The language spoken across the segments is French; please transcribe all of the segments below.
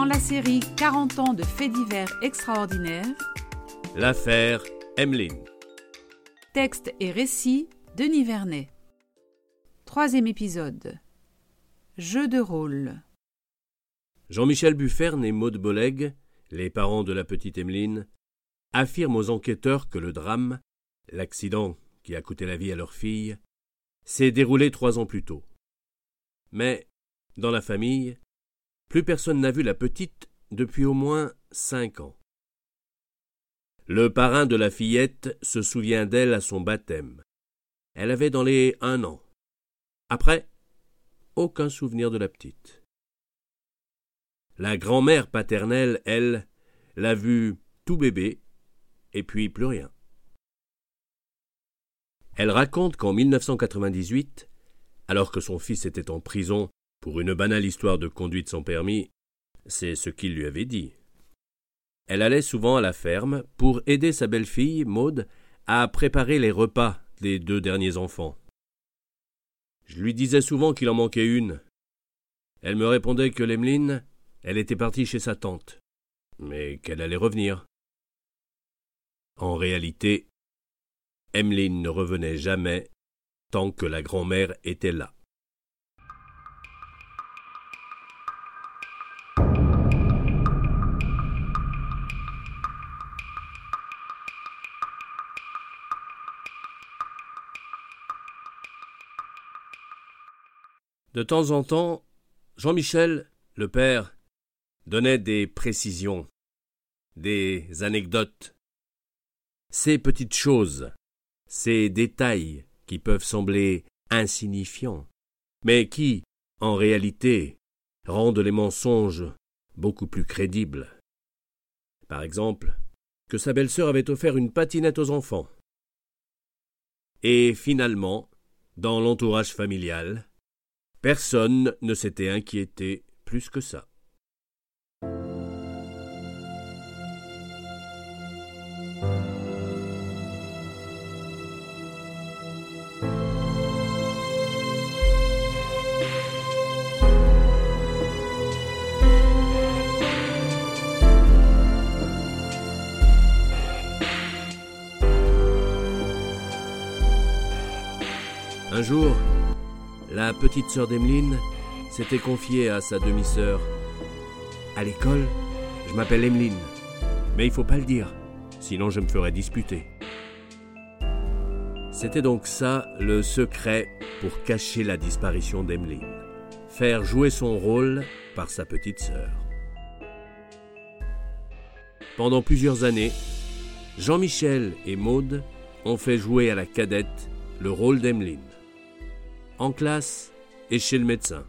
Dans la série 40 ans de faits divers extraordinaires, L'affaire Emmeline. texte et récit Denis Vernet. Troisième épisode. Jeu de rôle. Jean-Michel Bufferne et Maude Boleg, les parents de la petite Emmeline, affirment aux enquêteurs que le drame, l'accident qui a coûté la vie à leur fille, s'est déroulé trois ans plus tôt. Mais, dans la famille, plus personne n'a vu la petite depuis au moins cinq ans. Le parrain de la fillette se souvient d'elle à son baptême. Elle avait dans les un an. Après, aucun souvenir de la petite. La grand-mère paternelle, elle, l'a vue tout bébé, et puis plus rien. Elle raconte qu'en 1998, alors que son fils était en prison pour une banale histoire de conduite sans permis, c'est ce qu'il lui avait dit. Elle allait souvent à la ferme pour aider sa belle-fille, Maude, à préparer les repas des deux derniers enfants. Je lui disais souvent qu'il en manquait une. Elle me répondait que l'Emeline, elle était partie chez sa tante, mais qu'elle allait revenir. En réalité, Emmeline ne revenait jamais tant que la grand-mère était là. De temps en temps, Jean-Michel, le père, donnait des précisions, des anecdotes. Ces petites choses, ces détails qui peuvent sembler insignifiants, mais qui, en réalité, rendent les mensonges beaucoup plus crédibles. Par exemple, que sa belle-sœur avait offert une patinette aux enfants. Et finalement, dans l'entourage familial, Personne ne s'était inquiété plus que ça. Un jour, la petite sœur d'Emeline s'était confiée à sa demi-sœur. À l'école, je m'appelle Emeline, mais il faut pas le dire, sinon je me ferais disputer. C'était donc ça le secret pour cacher la disparition d'Emeline. Faire jouer son rôle par sa petite sœur. Pendant plusieurs années, Jean-Michel et Maude ont fait jouer à la cadette le rôle d'Emeline en classe et chez le médecin.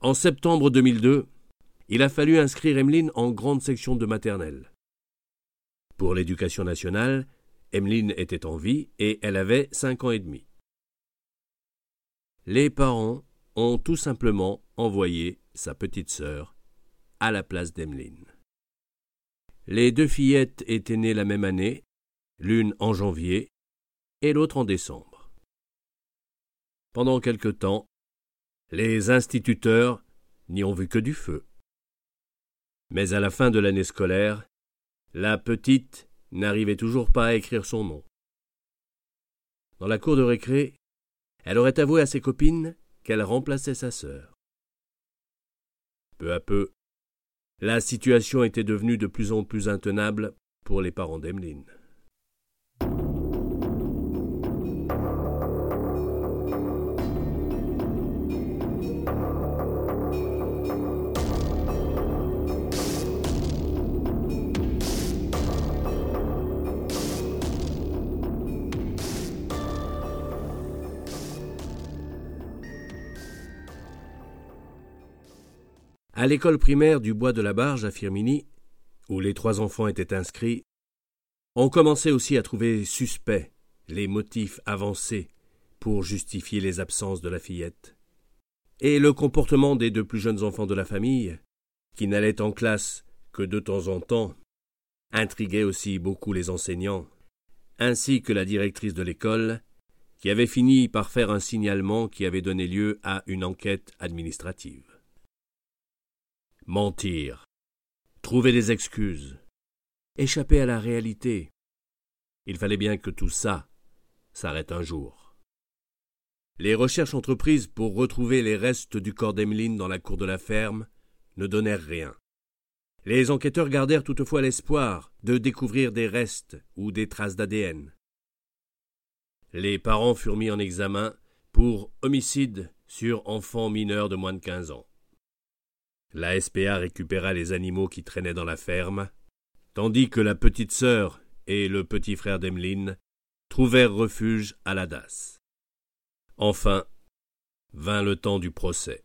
En septembre 2002, il a fallu inscrire Emeline en grande section de maternelle. Pour l'éducation nationale, Emeline était en vie et elle avait cinq ans et demi. Les parents ont tout simplement envoyé sa petite sœur à la place d'Emeline. Les deux fillettes étaient nées la même année, l'une en janvier et l'autre en décembre. Pendant quelque temps, les instituteurs n'y ont vu que du feu. Mais à la fin de l'année scolaire, la petite n'arrivait toujours pas à écrire son nom. Dans la cour de récré, elle aurait avoué à ses copines qu'elle remplaçait sa sœur. Peu à peu, la situation était devenue de plus en plus intenable pour les parents d'Emeline. À l'école primaire du Bois de la Barge à Firminy, où les trois enfants étaient inscrits, on commençait aussi à trouver suspects les motifs avancés pour justifier les absences de la fillette. Et le comportement des deux plus jeunes enfants de la famille, qui n'allaient en classe que de temps en temps, intriguait aussi beaucoup les enseignants, ainsi que la directrice de l'école, qui avait fini par faire un signalement qui avait donné lieu à une enquête administrative. Mentir, trouver des excuses, échapper à la réalité. Il fallait bien que tout ça s'arrête un jour. Les recherches entreprises pour retrouver les restes du corps d'Emeline dans la cour de la ferme ne donnèrent rien. Les enquêteurs gardèrent toutefois l'espoir de découvrir des restes ou des traces d'ADN. Les parents furent mis en examen pour homicide sur enfants mineurs de moins de quinze ans. La SPA récupéra les animaux qui traînaient dans la ferme, tandis que la petite sœur et le petit frère d'Emeline trouvèrent refuge à la DAS. Enfin, vint le temps du procès.